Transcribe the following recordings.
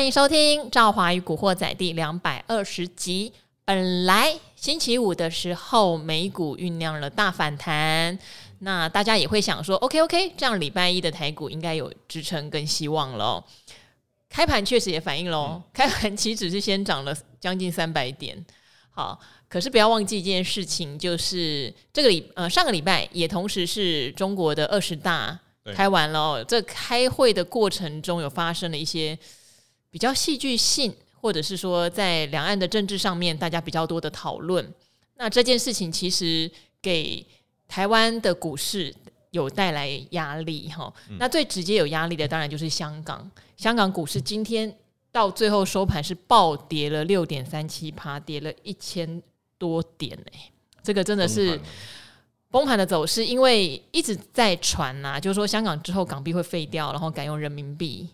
欢迎收听《赵华与古惑仔》第两百二十集。本来星期五的时候，美股酝酿了大反弹，那大家也会想说，OK OK，这样礼拜一的台股应该有支撑跟希望了。开盘确实也反映喽，开盘期指是先涨了将近三百点。好，可是不要忘记一件事情，就是这个礼呃上个礼拜也同时是中国的二十大。开完了，这开会的过程中有发生了一些比较戏剧性，或者是说在两岸的政治上面，大家比较多的讨论。那这件事情其实给台湾的股市有带来压力哈。那最直接有压力的，当然就是香港。香港股市今天到最后收盘是暴跌了六点三七趴，跌了一千多点哎，这个真的是。崩盘的走势，因为一直在传呐、啊，就是说香港之后港币会废掉，然后改用人民币，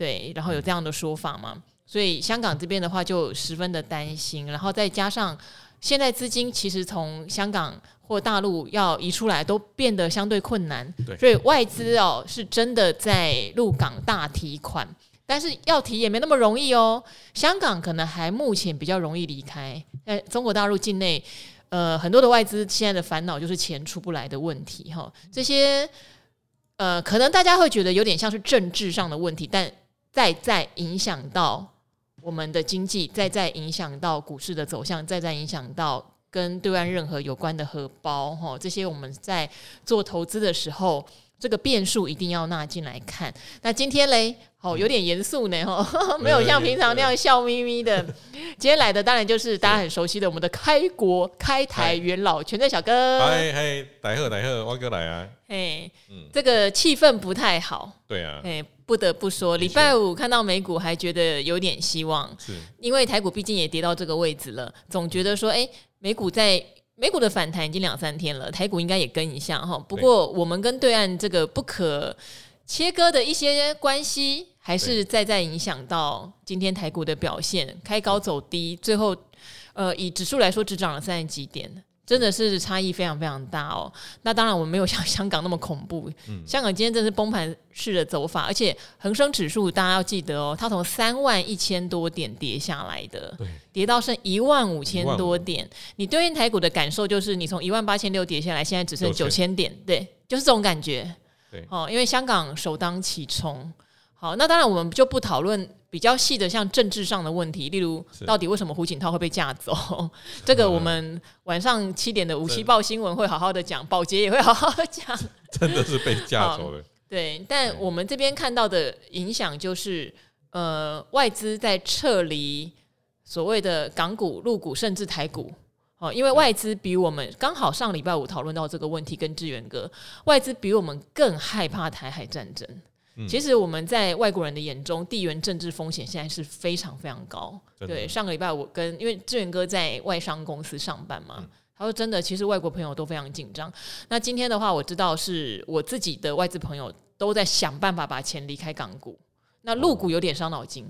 对，然后有这样的说法嘛，所以香港这边的话就十分的担心，然后再加上现在资金其实从香港或大陆要移出来都变得相对困难，对，所以外资哦是真的在入港大提款，但是要提也没那么容易哦，香港可能还目前比较容易离开，在中国大陆境内。呃，很多的外资现在的烦恼就是钱出不来的问题哈。这些呃，可能大家会觉得有点像是政治上的问题，但再再影响到我们的经济，再再影响到股市的走向，再再影响到跟对岸任何有关的荷包哈。这些我们在做投资的时候，这个变数一定要纳进来看。那今天嘞？哦，有点严肃呢，哈，没有像平常那样笑眯眯的。今天来的当然就是大家很熟悉的我们的开国开台元老全在小哥。嗨嗨，大家好，大家好，我哥来啊。哎，这个气氛不太好。对啊。哎，不得不说，礼拜五看到美股还觉得有点希望，是。因为台股毕竟也跌到这个位置了，总觉得说，哎，美股在美股的反弹已经两三天了，台股应该也跟一下哈。不过我们跟对岸这个不可切割的一些关系。还是再再影响到今天台股的表现，开高走低，最后，呃，以指数来说只涨了三十几点，真的是差异非常非常大哦。那当然我们没有像 香港那么恐怖，嗯、香港今天真是崩盘式的走法，而且恒生指数大家要记得哦，它从三万一千多点跌下来的，对跌到剩一万五千多点。你对应台股的感受就是，你从一万八千六跌下来，现在只剩九千点，对，就是这种感觉。对，哦，因为香港首当其冲。好，那当然我们就不讨论比较细的，像政治上的问题，例如到底为什么胡锦涛会被架走，这个我们晚上七点的五七报新闻会好好的讲，保洁也会好好的讲，真的是被架走了。对，但我们这边看到的影响就是，呃，外资在撤离所谓的港股、陆股，甚至台股。哦，因为外资比我们刚好上礼拜五讨论到这个问题，跟志远哥，外资比我们更害怕台海战争。其实我们在外国人的眼中，地缘政治风险现在是非常非常高。对，上个礼拜我跟因为志远哥在外商公司上班嘛，他说真的，其实外国朋友都非常紧张。那今天的话，我知道是我自己的外资朋友都在想办法把钱离开港股，那陆股有点伤脑筋。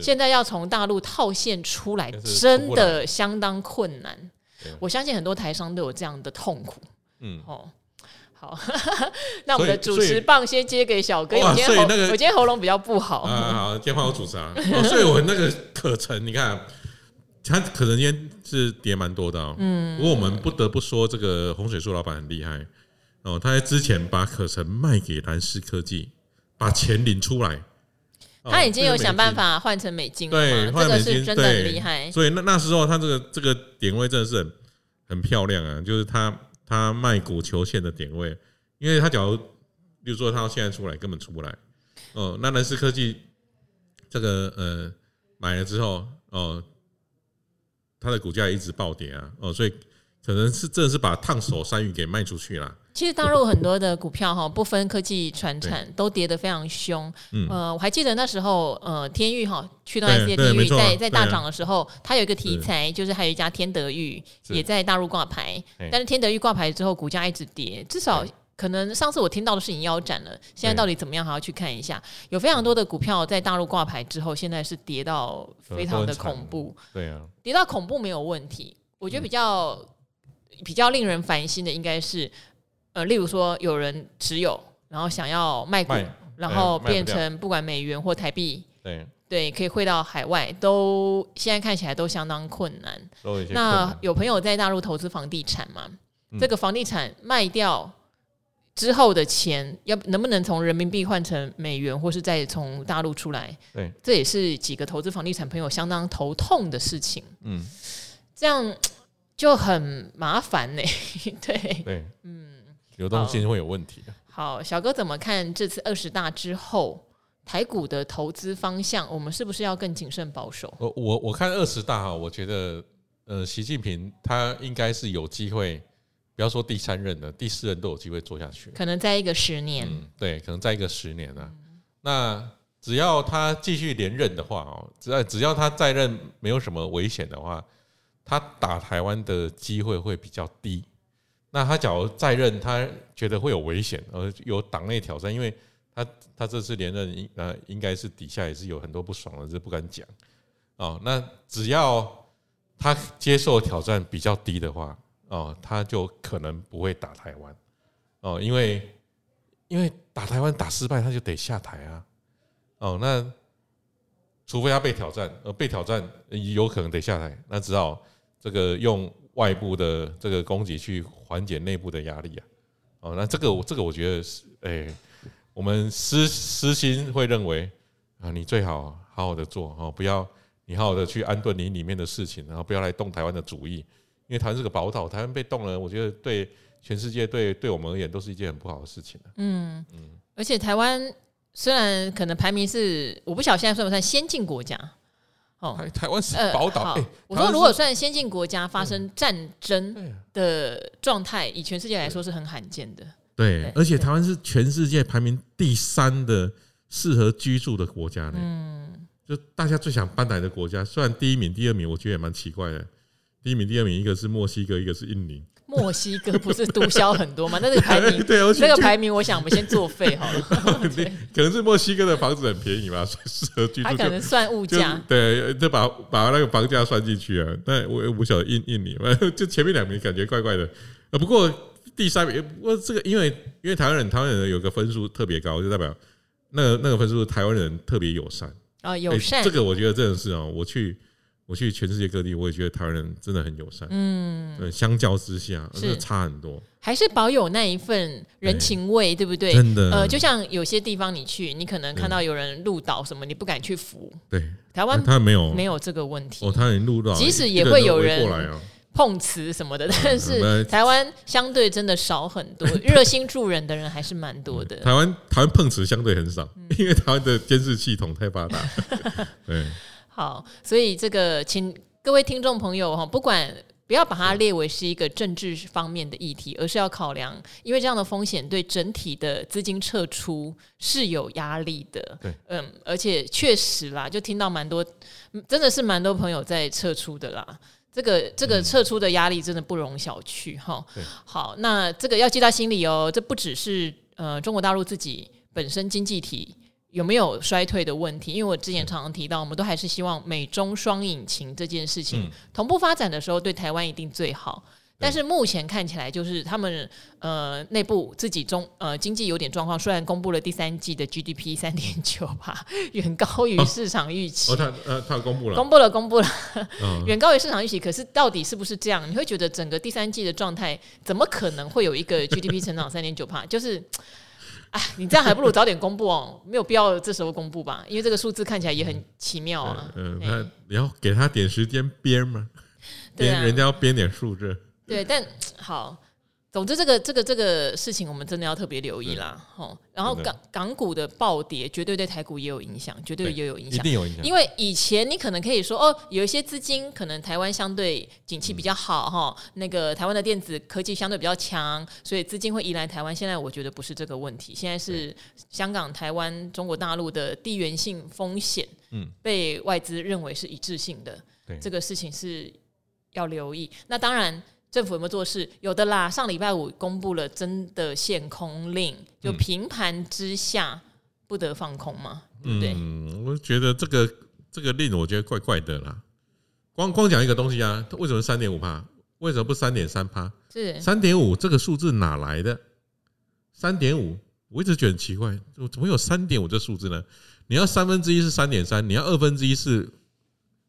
现在要从大陆套现出来，真的相当困难。我相信很多台商都有这样的痛苦。嗯，哦。好，那我们的主持棒先接给小哥。我今天喉，那个，我今天喉咙比较不好。啊，好，今天换我主持啊。哦，所以我那个可成，你看，他可能今天是跌蛮多的哦。嗯。不过我们不得不说，这个洪水树老板很厉害哦。他在之前把可成卖给蓝思科技，把钱领出来。他已经有想办法换成美金了。对，换美金，真的很厉害。所以那那时候他这个这个点位真的是很很漂亮啊，就是他。他卖股求线的点位，因为他假如，比如说他现在出来根本出不来，哦，那蓝思科技这个呃买了之后，哦，它的股价一直暴跌啊，哦，所以可能是真的是把烫手山芋给卖出去了。其实大陆很多的股票哈，不分科技传产都跌得非常凶。呃，我还记得那时候，呃，天域哈，驱动 IC 的天钰在在大涨的时候，它有一个题材，就是还有一家天德钰也在大陆挂牌，但是天德钰挂牌之后，股价一直跌，至少可能上次我听到的是已经腰斩了。现在到底怎么样，还要去看一下。有非常多的股票在大陆挂牌之后，现在是跌到非常的恐怖。对啊，跌到恐怖没有问题。我觉得比较比较令人烦心的应该是。呃，例如说有人持有，然后想要卖股，卖然后变成不管美元或台币，对，对，可以汇到海外，都现在看起来都相当困难。困难那有朋友在大陆投资房地产嘛？嗯、这个房地产卖掉之后的钱，要能不能从人民币换成美元，或是再从大陆出来？对，这也是几个投资房地产朋友相当头痛的事情。嗯，这样就很麻烦呢。对对，嗯，流动性会有问题。好，小哥怎么看这次二十大之后？台股的投资方向，我们是不是要更谨慎保守？我我我看二十大哈，我觉得呃，习近平他应该是有机会，不要说第三任了，第四任都有机会做下去。可能在一个十年，嗯，对，可能在一个十年啊。嗯、那只要他继续连任的话哦，只要只要他在任没有什么危险的话，他打台湾的机会会比较低。那他假如在任，他觉得会有危险，而有党内挑战，因为。他他这次连任应呃应该是底下也是有很多不爽的，这不敢讲哦。那只要他接受挑战比较低的话哦，他就可能不会打台湾哦，因为因为打台湾打失败他就得下台啊哦。那除非他被挑战，呃被挑战有可能得下台，那只好这个用外部的这个供给去缓解内部的压力啊。哦，那这个这个我觉得是诶。我们私私心会认为啊，你最好好好的做哦，不要你好好的去安顿你里面的事情，然后不要来动台湾的主意，因为台湾是个宝岛，台湾被动了，我觉得对全世界对对我们而言都是一件很不好的事情。嗯嗯，而且台湾虽然可能排名是我不晓得现在算不算先进国家哦，台台湾是宝岛。欸、我说如果算先进国家发生战争的状态，以全世界来说是很罕见的。对，而且台湾是全世界排名第三的适合居住的国家呢。嗯，就大家最想搬来的国家，虽然第一名、第二名，我觉得也蛮奇怪的。第一名、第二名，一个是墨西哥，一个是印尼。墨西哥不是毒枭很多吗？那个排名，对，那个排名，我想我们先作废好了。可能是墨西哥的房子很便宜嘛，所以适合居住。他可能算物价，对，就把把那个房价算进去啊。但我我不晓得印印尼，就前面两名感觉怪怪的。不过。第三名，不过这个因为因为台湾人台湾人有个分数特别高，就代表那个那个分数台湾人特别友善啊，友善。这个我觉得真的是哦，我去我去全世界各地，我也觉得台湾人真的很友善。嗯，相较之下，是差很多，还是保有那一份人情味，对不对？真的，呃，就像有些地方你去，你可能看到有人路倒什么，你不敢去扶。对，台湾他没有没有这个问题。哦，他连路倒，即使也会有人过来啊。碰瓷什么的，但是台湾相对真的少很多，热心助人的人还是蛮多的。台湾台湾碰瓷相对很少，因为台湾的监视系统太发达。对，好，所以这个请各位听众朋友哈，不管不要把它列为是一个政治方面的议题，而是要考量，因为这样的风险对整体的资金撤出是有压力的。对，嗯，而且确实啦，就听到蛮多，真的是蛮多朋友在撤出的啦。这个这个撤出的压力真的不容小觑哈。好，那这个要记在心里哦。这不只是呃中国大陆自己本身经济体有没有衰退的问题，因为我之前常常提到，我们都还是希望美中双引擎这件事情同步发展的时候，对台湾一定最好。但是目前看起来，就是他们呃内部自己中呃经济有点状况。虽然公布了第三季的 GDP 三点九吧，远高于市场预期。哦，他呃他公布了，公布了，公布了，远高于市场预期。可是到底是不是这样？你会觉得整个第三季的状态怎么可能会有一个 GDP 成长三点九帕？就是，哎，你这样还不如早点公布哦，没有必要这时候公布吧？因为这个数字看起来也很奇妙啊。嗯，那你要给他点时间编吗？编人家要编点数字。对，但好，总之这个这个这个事情，我们真的要特别留意啦，吼。然后港港股的暴跌，绝对对台股也有影响，绝对也有影响，一定有影响。因为以前你可能可以说，哦，有一些资金可能台湾相对景气比较好，哈，那个台湾的电子科技相对比较强，所以资金会移来台湾。现在我觉得不是这个问题，现在是香港、台湾、中国大陆的地缘性风险，嗯，被外资认为是一致性的，对，这个事情是要留意。那当然。政府有没有做事？有的啦。上礼拜五公布了真的限空令，就平盘之下不得放空嘛，对不对？嗯，我觉得这个这个令我觉得怪怪的啦。光光讲一个东西啊，为什么三点五趴？为什么不三点三趴？是三点五这个数字哪来的？三点五我一直觉得很奇怪，怎么有三点五这数字呢？你要三分之一是三点三，你要二分之一是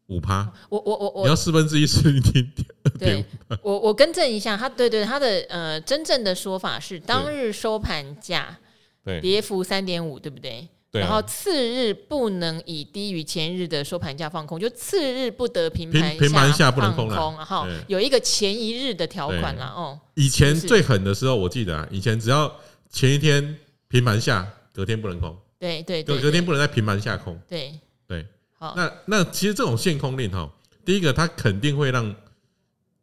五趴，我我我我，你要四分之一是零点二点五。我我更正一下，他对对他的呃真正的说法是当日收盘价对跌幅三点五，对不对？对啊、然后次日不能以低于前日的收盘价放空，就次日不得平盘平盘下不能空，然后有一个前一日的条款了哦。以前最狠的时候，我记得啊，以前只要前一天平盘下，隔天不能空。对对对，隔天不能在平盘下空。对对，好，那那其实这种限空令哈，第一个它肯定会让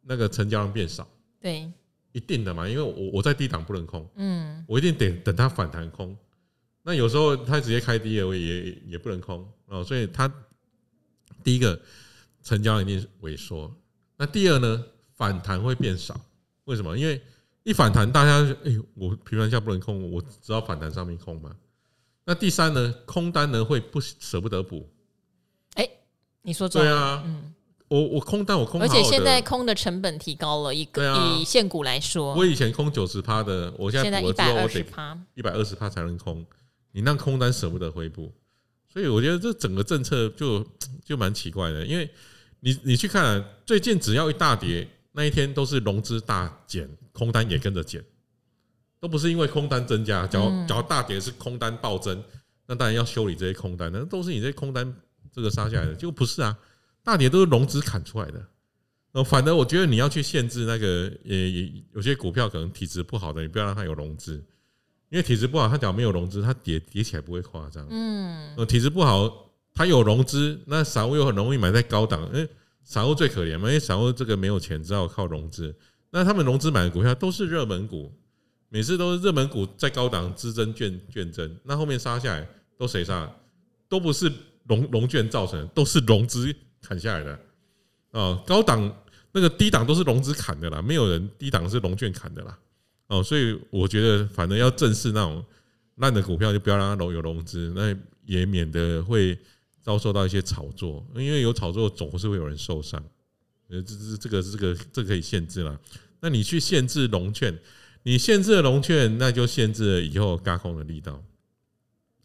那个成交量变少。对，一定的嘛，因为我我在低档不能空，嗯，我一定得等它反弹空。那有时候它直接开低了，我也也不能空哦，所以它第一个成交一定萎缩。那第二呢，反弹会变少，为什么？因为一反弹，大家哎、欸，我平盘下不能空，我只要反弹上面空嘛。那第三呢，空单呢会不舍不得补。哎，你说对啊，嗯，我我空单我空，而且现在空的成本提高了一个，以现股来说，我以前空九十趴的，我现在补了之后我得一百二十趴才能空。你让空单舍不得回补，所以我觉得这整个政策就就蛮奇怪的。因为你你去看啊，最近只要一大跌，那一天都是融资大减，空单也跟着减，都不是因为空单增加。只要只要大跌是空单暴增，那当然要修理这些空单，那都是你这些空单这个杀下来的。结果不是啊，大跌都是融资砍出来的。呃，反而我觉得你要去限制那个，也也有些股票可能体质不好的，你不要让它有融资。因为体质不好，它只要没有融资，它跌跌起来不会夸张。嗯，呃体质不好，它有融资，那散户又很容易买在高档。哎，散户最可怜嘛，因为散户这个没有钱，只好靠融资。那他们融资买的股票都是热门股，每次都是热门股在高档，资增券券增，那后面杀下来都谁杀？都不是融融券造成，都是融资砍下来的。哦，高档那个低档都是融资砍的啦，没有人低档是融券砍的啦。哦，所以我觉得，反正要正视那种烂的股票，就不要让它融有融资，那也免得会遭受到一些炒作，因为有炒作总是会有人受伤。呃，这这这个这个这个可以限制了。那你去限制融券，你限制了融券，那就限制了以后轧空的力道，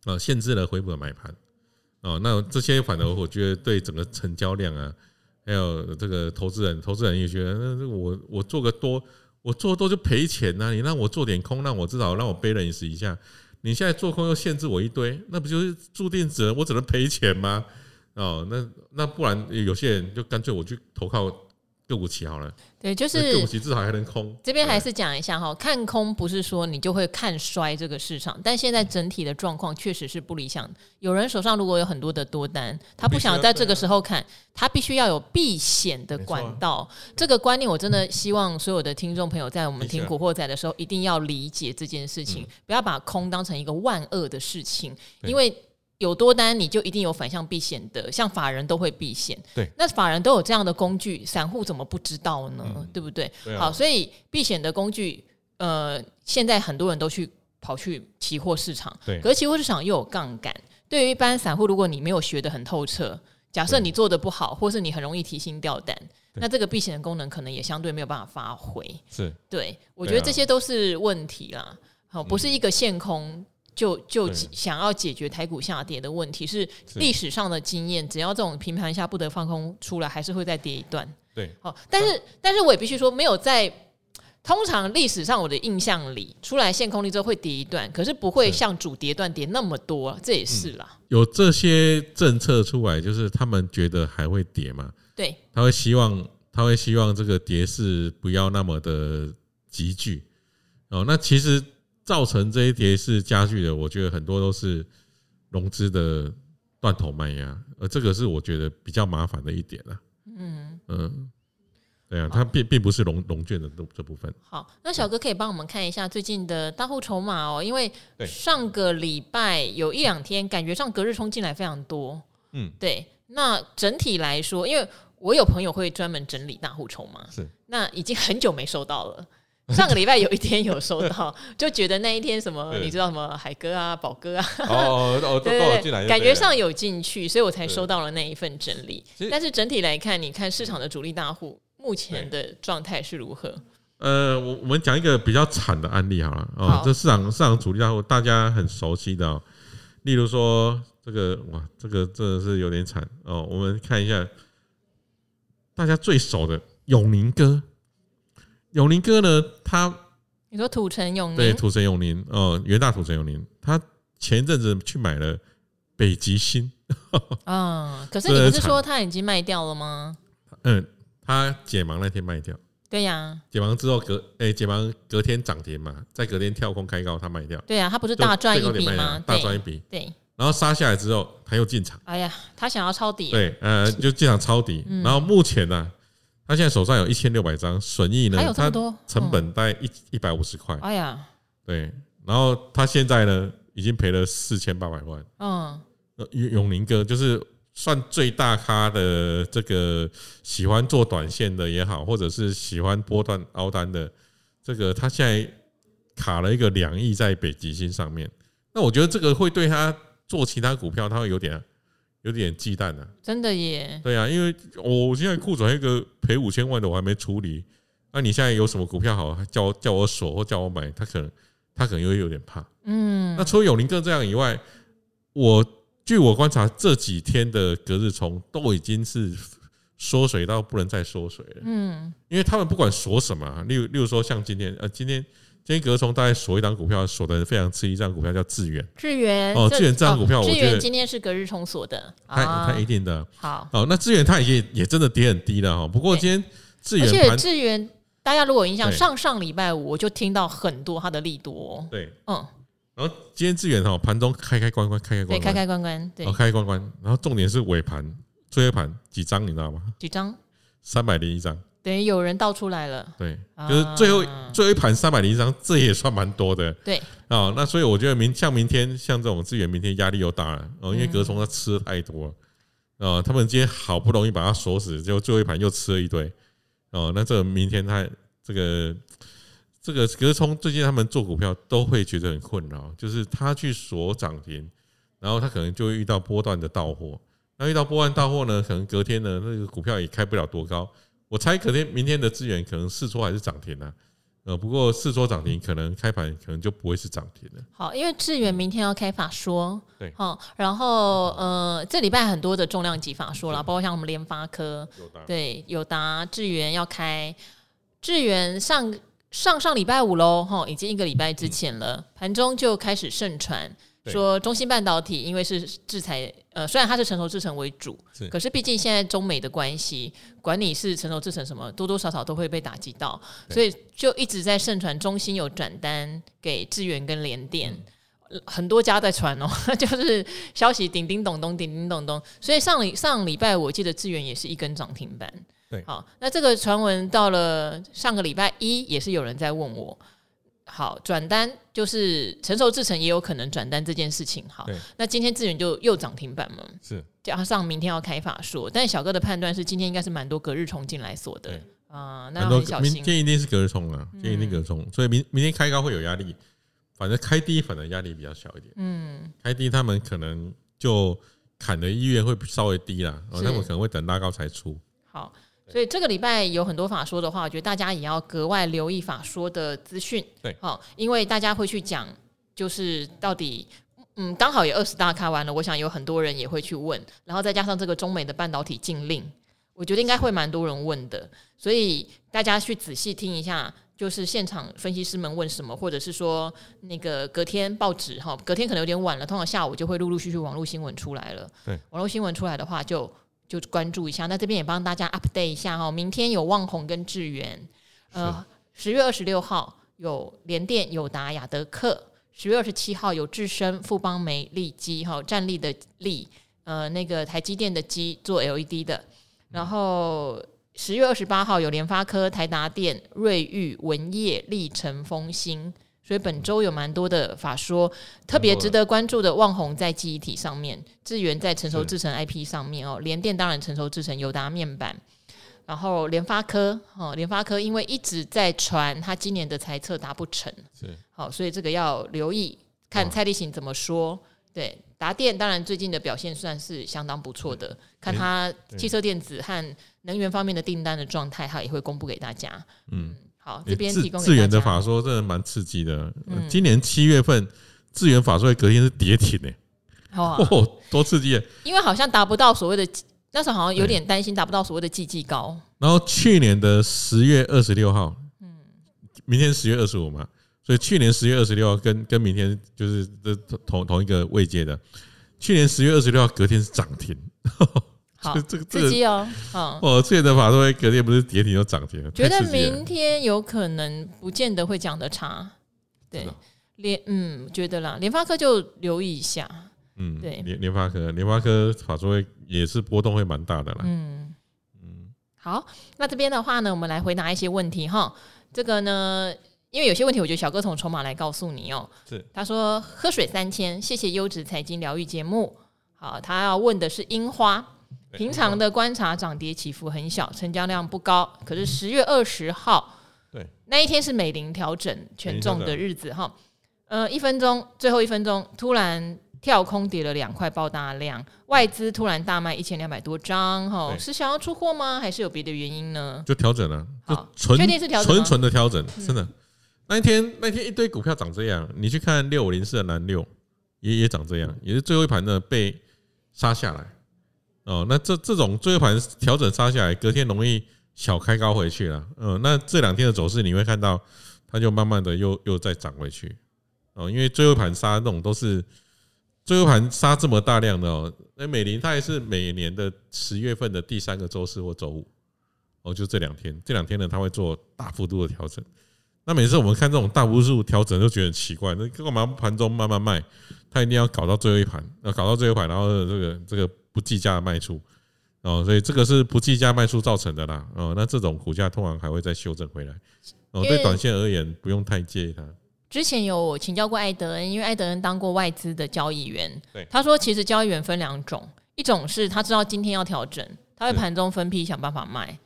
啊，限制了回补的买盘。哦，那这些反而我觉得对整个成交量啊，还有这个投资人，投资人也觉得，那我我做个多。我做多就赔钱呐！你让我做点空，让我至少让我背人死一下。你现在做空又限制我一堆，那不就是注定只能我只能赔钱吗？哦，那那不然有些人就干脆我去投靠。个股期好了，对，就是个股期至少还能空。这边还是讲一下哈，看空不是说你就会看衰这个市场，但现在整体的状况确实是不理想。有人手上如果有很多的多单，他不想在这个时候看，他必须要有避险的管道。这个观念我真的希望所有的听众朋友在我们听古惑仔的时候一定要理解这件事情，不要把空当成一个万恶的事情，因为。有多单，你就一定有反向避险的，像法人都会避险。对，那法人都有这样的工具，散户怎么不知道呢？嗯、对不对？对啊、好，所以避险的工具，呃，现在很多人都去跑去期货市场。对，可是期货市场又有杠杆。对于一般散户，如果你没有学得很透彻，假设你做的不好，或是你很容易提心吊胆，那这个避险的功能可能也相对没有办法发挥。是，对，我觉得这些都是问题啦。好，不是一个限空。就就想要解决台股下跌的问题，是历史上的经验。只要这种平盘下不得放空出来，还是会再跌一段。对，好，但是但是我也必须说，没有在通常历史上我的印象里，出来限空力之后会跌一段，可是不会像主跌段跌那么多，这也是啦。有这些政策出来，就是他们觉得还会跌嘛？对，他会希望他会希望这个跌势不要那么的急剧。哦，那其实。造成这一跌势加剧的，我觉得很多都是融资的断头卖压，而这个是我觉得比较麻烦的一点了。嗯嗯，对啊，它并并不是融融券的这这部分。好，那小哥可以帮我们看一下最近的大户筹码哦，因为上个礼拜有一两天感觉上隔日冲进来非常多。嗯，对。那整体来说，因为我有朋友会专门整理大户筹码，是那已经很久没收到了。上个礼拜有一天有收到，就觉得那一天什么，你知道什么海哥啊、宝哥啊，哦哦，都进来，感觉上有进去，所以我才收到了那一份整理。但是整体来看，你看市场的主力大户目前的状态是如何？呃，我我们讲一个比较惨的案例好了哦，这市场市场主力大户大家很熟悉的哦，例如说这个哇，这个真的是有点惨哦。我们看一下大家最熟的永宁哥，永宁哥呢，他你说土城永宁对土城永宁哦，元大土城永宁，他前一阵子去买了北极星，嗯，可是你不是说他已经卖掉了吗？嗯，他解盲那天卖掉。对呀、啊，解盲之后隔诶、欸，解盲隔天涨停嘛，在隔天跳空开高，他卖掉。对呀、啊，他不是大赚一笔吗？大赚一笔。对，然后杀下来之后，他又进场。哎呀，他想要抄底。对，呃，就进场抄底。然后目前呢、啊，他现在手上有一千六百张，损益呢，还有这么多，成本大概一一百五十块。哎呀，对，然后他现在呢，已经赔了四千八百万。嗯，永永宁哥就是。算最大咖的这个喜欢做短线的也好，或者是喜欢波段凹单的，这个他现在卡了一个两亿在北极星上面。那我觉得这个会对他做其他股票，他会有点有点忌惮啊。真的耶？对啊，因为我现在库存一个赔五千万的我还没处理，那你现在有什么股票好叫我叫我锁或叫我买？他可能他可能会有点怕。嗯。那除了永宁哥这样以外，我。据我观察，这几天的隔日冲都已经是缩水到不能再缩水了。嗯，因为他们不管锁什么，例如例如说像今天，呃，今天今天隔日冲大概锁一档股票，锁的非常吃一张股票叫智远。智远哦，智远这张股票，我觉得智原今天是隔日冲锁的，它它一定的。好，哦，那智远它已经也真的跌很低了哈。不过今天智远，而且智原大家如果有印象，上上礼拜五我就听到很多它的利多。对，嗯。然后今天智远哈盘中开开关关开开关开开关关，对，开开关关。然后重点是尾盘最后盘几张你知道吗？几张？三百零一张。等于有人倒出来了。对，就是最后最后一盘三百零一张，这也算蛮多的。对。啊，那所以我觉得明像明天像这种资源，明天压力又大了。哦，因为隔日冲它吃的太多了。啊，他们今天好不容易把它锁死，结果最后一盘又吃了一堆。哦，那这个明天他这个。这个隔日冲最近他们做股票都会觉得很困扰，就是他去锁涨停，然后他可能就会遇到波段的到货，那遇到波段到货呢，可能隔天呢那个股票也开不了多高。我猜可能明天的智源可能试错还是涨停啊，呃，不过试撮涨停可能开盘可能就不会是涨停了。好，因为智原明天要开法说，对，好，然后呃这礼拜很多的重量级法说啦，包括像我们联发科，对，友达、智原要开，智原上。上上礼拜五喽，哈，已经一个礼拜之前了。盘中就开始盛传说，中芯半导体因为是制裁，呃，虽然它是成熟制程为主，可是毕竟现在中美的关系，管你是成熟制程什么，多多少少都会被打击到，所以就一直在盛传中芯有转单给智源跟联电，很多家在传哦，就是消息叮叮咚咚，叮叮咚咚。所以上礼上礼拜我记得智源也是一根涨停板。对，好，那这个传闻到了上个礼拜一，也是有人在问我，好，转单就是成熟制程也有可能转单这件事情，好，那今天智原就又涨停板嘛，是。加上明天要开法说，但小哥的判断是今天应该是蛮多隔日冲进来锁的，啊、呃，那很小心，明天一定是隔日冲啊，今天一定隔日冲，所以明明天开高会有压力，反正开低反正压力比较小一点，嗯，开低他们可能就砍的意愿会稍微低啦，哦，他们可能会等拉高才出，好。所以这个礼拜有很多法说的话，我觉得大家也要格外留意法说的资讯。对，好，因为大家会去讲，就是到底，嗯，刚好也二十大开完了，我想有很多人也会去问，然后再加上这个中美的半导体禁令，我觉得应该会蛮多人问的。所以大家去仔细听一下，就是现场分析师们问什么，或者是说那个隔天报纸哈，隔天可能有点晚了，通常下午就会陆陆续续网络新闻出来了。对，网络新闻出来的话就。就关注一下，那这边也帮大家 update 一下哈。明天有旺宏跟智源，呃，十月二十六号有联电、友达、雅德克，十月二十七号有智深、富邦媒、利基哈，站立的利，呃，那个台积电的基做 LED 的，然后十月二十八号有联发科、台达电、瑞昱、文业、立成、丰兴。所以本周有蛮多的法说，特别值得关注的，旺宏在记忆体上面，智源在成熟制成 IP 上面哦，联电当然成熟制成，友达面板，然后联发科哦，联发科因为一直在传他今年的财测达不成，是好，所以这个要留意，看蔡立行怎么说。对，达电当然最近的表现算是相当不错的，看它汽车电子和能源方面的订单的状态，他也会公布给大家。嗯。好，这边提供智原的法说真的蛮刺激的。今年七月份智原法说会隔天是跌停诶、欸，哦，多刺激！因为好像达不到所谓的，那时候好像有点担心达不到所谓的季季高。然后去年的十月二十六号，嗯，明天十月二十五嘛，所以去年十月二十六号跟跟明天就是这同同一个位阶的。去年十月二十六号隔天是涨停。好，这个刺激哦，哦，哦，智原的法说隔天不是跌停就涨停了，觉得明天有可能不见得会讲得差，对，联嗯，觉得啦，联发科就留意一下，嗯，对，联联发科，联发科法说也是波动会蛮大的啦，嗯。嗯，好，那这边的话呢，我们来回答一些问题哈，这个呢，因为有些问题，我觉得小哥从筹码来告诉你哦，是，他说喝水三千，谢谢优质财经疗愈节目，好，他要问的是樱花。平常的观察涨跌起伏很小，成交量不高。可是十月二十号，对，那一天是美林调整权重的日子哈。呃，一分钟，最后一分钟突然跳空跌了两块爆大量，外资突然大卖一千两百多张哈，是想要出货吗？还是有别的原因呢？就调整了，就纯确定是调整，纯纯的调整，真的。那一天那一天一堆股票涨这样，你去看六五零四的蓝六也也涨这样，也是最后一盘呢被杀下来。哦，那这这种最后盘调整杀下来，隔天容易小开高回去了。嗯，那这两天的走势你会看到，它就慢慢的又又再涨回去。哦，因为最后盘杀那种都是最后盘杀这么大量的哦。那美林它也是每年的十月份的第三个周四或周五。哦，就这两天，这两天呢，它会做大幅度的调整。那每次我们看这种大幅度调整，就觉得很奇怪，那干嘛盘中慢慢卖？它一定要搞到最后一盘，要搞到最后一盘，然后这个这个。不计价的卖出，哦，所以这个是不计价卖出造成的啦，哦，那这种股价通常还会再修正回来，哦，对短线而言不用太介意它。之前有请教过艾德恩，因为艾德恩当过外资的交易员，对，他说其实交易员分两种，一种是他知道今天要调整，他会盘中分批想办法卖，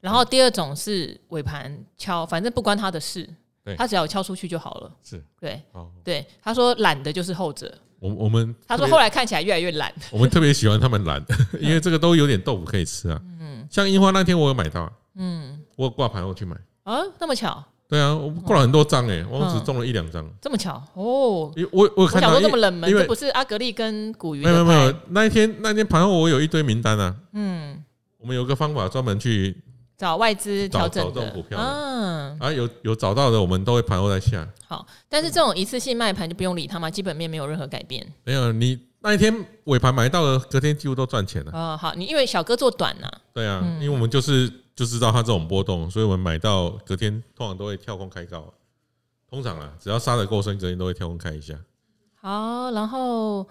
然后第二种是尾盘敲，反正不关他的事，他只要敲出去就好了，是。对，对，他说懒的就是后者。我我们他说后来看起来越来越懒，我们特别喜欢他们懒，因为这个都有点豆腐可以吃啊。嗯，像樱花那天我有买到，嗯，我挂牌我去买啊，那么巧？对啊，我挂了很多张诶，我只中了一两张，这么巧哦。我我看到这么冷门，这不是阿格力跟古鱼？没有没有，那一天那天盘后我有一堆名单啊。嗯，我们有个方法专门去。找外资调整的，嗯，啊，有有找到的，我们都会盘后再下。好，但是这种一次性卖盘就不用理它嘛，基本面没有任何改变。没有，你那一天尾盘买到的，隔天几乎都赚钱了。哦，好，你因为小哥做短呐。对啊，因为我们就是就知道它这种波动，所以我们买到隔天通常都会跳空开高。通常啊，只要杀的够深，隔天都会跳空开一下。好，然后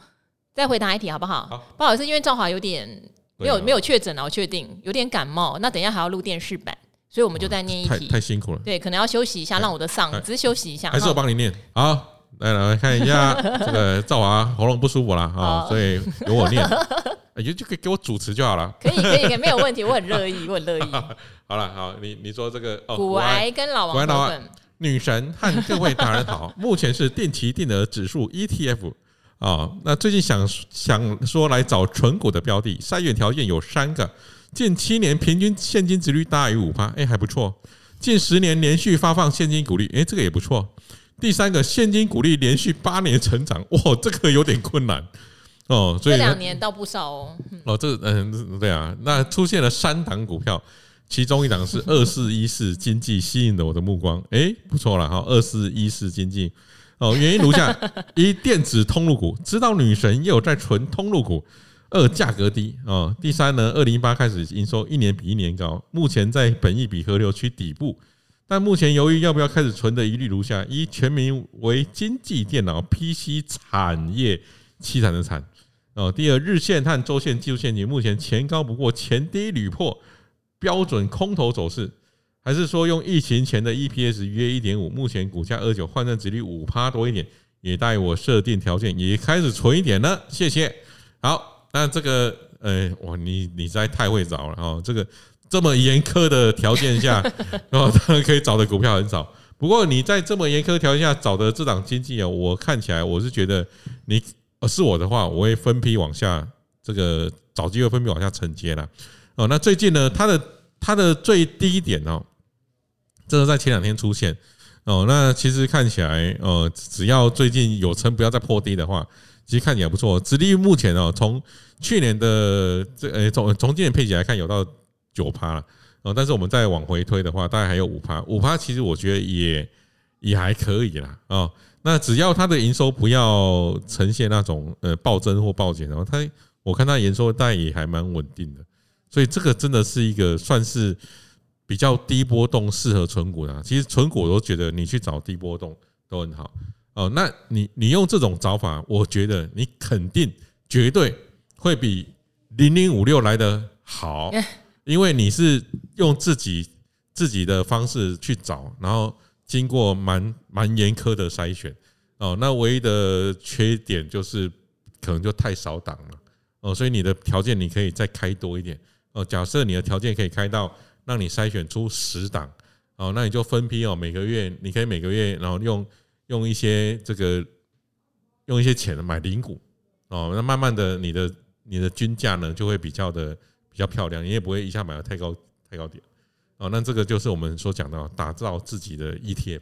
再回答一题好不好？好，不好意思，因为赵华有点。没有没有确诊啊，我确定有点感冒。那等一下还要录电视版，所以我们就再念一题。太太辛苦了，对，可能要休息一下，让我的嗓子休息一下。还是我帮你念。好，来来看一下这个赵华喉咙不舒服了啊，所以由我念，就就给给我主持就好了。可以可以，没有问题，我很乐意，我很乐意。好了，好，你你说这个股癌跟老王老王女神和各位大人好，目前是定期定额指数 ETF。啊、哦，那最近想想说来找纯股的标的，筛选条件有三个：近七年平均现金值率大于五趴，哎，还不错；近十年连续发放现金股利，哎，这个也不错。第三个，现金股利连续八年成长，哇，这个有点困难哦。所以这两年倒不少哦。哦，这嗯，对啊，那出现了三档股票，其中一档是二四一四经济，吸引了我的目光，哎，不错了哈，二四一四经济。哦，原因如下：一、电子通路股，知道女神也有在存通路股；二、价格低哦；第三呢，二零一八开始营收一年比一年高，目前在本益比河流区底部，但目前由于要不要开始存的疑虑如下：一、全名为经济电脑 PC 产业凄惨的惨哦；第二，日线和周线技术线型目前前高不过，前低屡破，标准空头走势。还是说用疫情前的 EPS 约一点五，目前股价二九，换算殖利率五趴多一点，也带我设定条件，也开始存一点了。谢谢。好，那这个，呃，哇，你你实在太会找了哦。这个这么严苛的条件下，哦，当然可以找的股票很少。不过你在这么严苛条件下找的这档经济啊，我看起来我是觉得你，呃，是我的话，我会分批往下，这个找机会分批往下承接了。哦，那最近呢，它的它的最低点哦。这个在前两天出现哦。那其实看起来，呃，只要最近有撑，不要再破低的话，其实看起来不错。殖利率目前哦，从去年的这呃，从从今年配息来看，有到九趴了哦。但是我们再往回推的话，大概还有五趴。五趴其实我觉得也也还可以啦啊。那只要它的营收不要呈现那种呃暴增或暴减，然后它我看它营收大概也还蛮稳定的。所以这个真的是一个算是比较低波动适合存股的。其实存股我都觉得你去找低波动都很好哦。那你你用这种找法，我觉得你肯定绝对会比零零五六来的好，因为你是用自己自己的方式去找，然后经过蛮蛮严苛的筛选哦。那唯一的缺点就是可能就太少档了哦，所以你的条件你可以再开多一点。哦，假设你的条件可以开到让你筛选出十档，哦，那你就分批哦，每个月你可以每个月，然后用用一些这个用一些钱买零股，哦，那慢慢的你的你的均价呢就会比较的比较漂亮，你也不会一下买的太高太高点，哦，那这个就是我们所讲的打造自己的 ETF，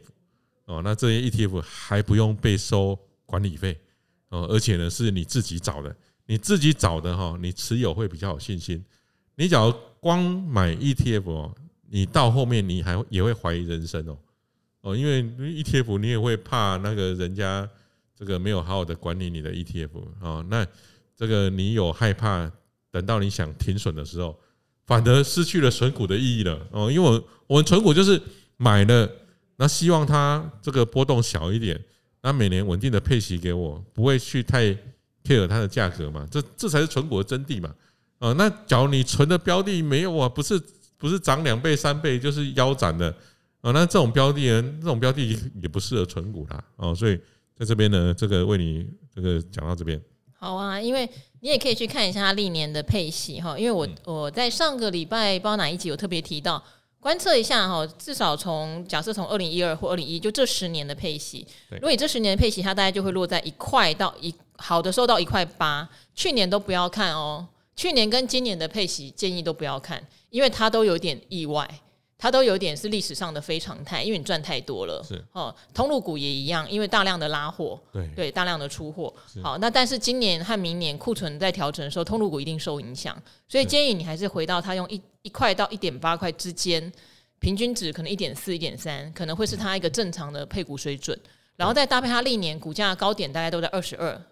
哦，那这些 ETF 还不用被收管理费，哦，而且呢是你自己找的，你自己找的哈，你持有会比较有信心。你假如光买 ETF 哦，你到后面你还也会怀疑人生哦。哦，因为 ETF 你也会怕那个人家这个没有好好的管理你的 ETF 哦，那这个你有害怕，等到你想停损的时候，反而失去了存股的意义了。哦，因为我我们存股就是买了，那希望它这个波动小一点，那每年稳定的配息给我，不会去太 care 它的价格嘛，这这才是存股的真谛嘛。啊，那假如你存的标的没有啊，不是不是涨两倍三倍，就是腰斩的啊，那这种标的呢，这种标的 也不适合存股啦。哦，所以在这边呢，这个为你这个讲到这边。好啊，因为你也可以去看一下历年的配息哈，因为我我在上个礼拜不知道哪一集有特别提到，观测一下哈，至少从假设从二零一二或二零一，就这十年的配息，如果你这十年的配息，它大概就会落在一块到一好的时候到一块八，去年都不要看哦。去年跟今年的配息建议都不要看，因为它都有点意外，它都有点是历史上的非常态，因为你赚太多了。是哦，通路股也一样，因为大量的拉货，对对，大量的出货。好，那但是今年和明年库存在调整的时候，通路股一定受影响，所以建议你还是回到它用一一块到一点八块之间，平均值可能一点四、一点三，可能会是它一个正常的配股水准，然后再搭配它历年股价高点大概都在二十二。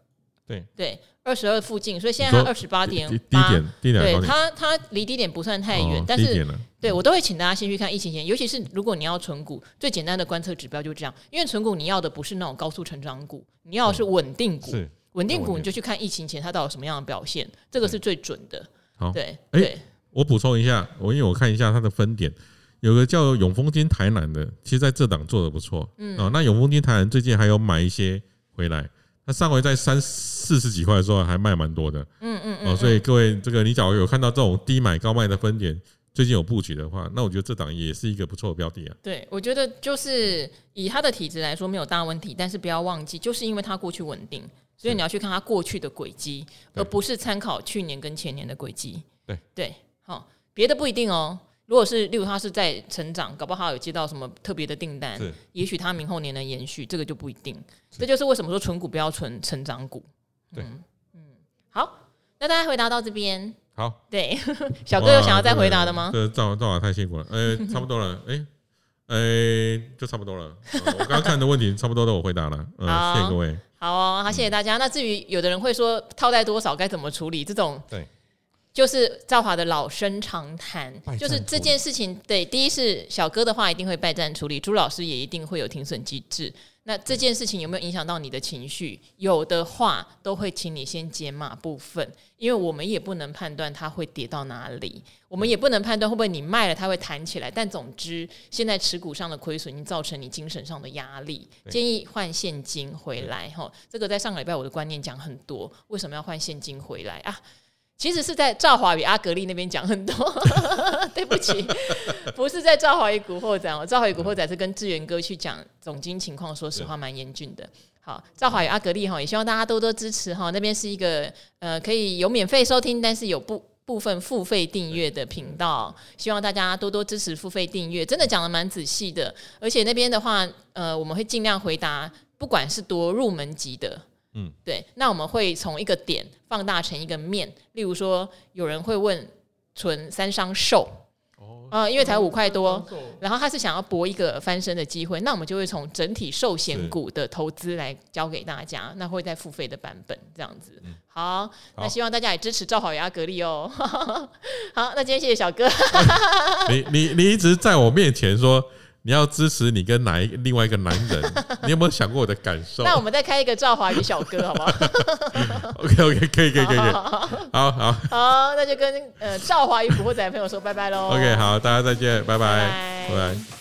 对对。二十二附近，所以现在它二十八点八，对它它离低点不算太远，但是对我都会请大家先去看疫情前，尤其是如果你要存股，最简单的观测指标就是这样，因为存股你要的不是那种高速成长股，你要的是稳定股，稳定股你就去看疫情前它到底什么样的表现，这个是最准的。好，对，哎，我补充一下，我因为我看一下它的分点，有个叫永丰金台南的，其实在这档做的不错，嗯。啊，那永丰金台南最近还有买一些回来。那上回在三四十几块的时候还卖蛮多的，嗯嗯哦，所以各位这个你假如有看到这种低买高卖的分点，最近有布局的话，那我觉得这档也是一个不错的标的啊。对，我觉得就是以它的体质来说没有大问题，但是不要忘记，就是因为它过去稳定，所以你要去看它过去的轨迹，而不是参考去年跟前年的轨迹。对对，好，别的不一定哦。如果是，例如他是在成长，搞不好有接到什么特别的订单，也许他明后年能延续，这个就不一定。这就是为什么说存股不要存成长股。对，嗯，嗯，好，那大家回答到这边，好，对，小哥有想要再回答的吗？这赵赵华太辛苦了，哎，差不多了，哎，哎，就差不多了。我刚刚看的问题差不多都我回答了，嗯，谢谢各位。好哦，好，谢谢大家。那至于有的人会说套在多少该怎么处理这种，对。就是赵华的老生常谈，就是这件事情。对，第一是小哥的话一定会败战处理，朱老师也一定会有停损机制。那这件事情有没有影响到你的情绪？有的话，都会请你先解码部分，因为我们也不能判断它会跌到哪里，我们也不能判断会不会你卖了它会弹起来。但总之，现在持股上的亏损已经造成你精神上的压力，建议换现金回来。哈，这个在上个礼拜我的观念讲很多，为什么要换现金回来啊？其实是在赵华与阿格力那边讲很多，对不起，不是在赵华与古惑仔。哦，赵华与古惑仔是跟志源哥去讲总经情况，说实话蛮严峻的。好，赵华与阿格力哈，也希望大家多多支持哈。那边是一个呃可以有免费收听，但是有不部分付费订阅的频道，希望大家多多支持付费订阅。真的讲的蛮仔细的，而且那边的话，呃，我们会尽量回答，不管是多入门级的，嗯，对。那我们会从一个点放大成一个面，例如说，有人会问存三商寿。啊、呃，因为才五块多，然后他是想要搏一个翻身的机会，那我们就会从整体寿险股的投资来教给大家，那会在付费的版本这样子。好，好，那希望大家也支持赵好牙格力哦。好，那今天谢谢小哥。你你你一直在我面前说。你要支持你跟哪一另外一个男人？你有没有想过我的感受？那我们再开一个赵华宇小哥，好不好？OK OK，可以可以可以，好好好，好，那就跟呃赵华宇古惑仔的朋友说拜拜喽。OK，好，大家再见，拜拜。拜拜。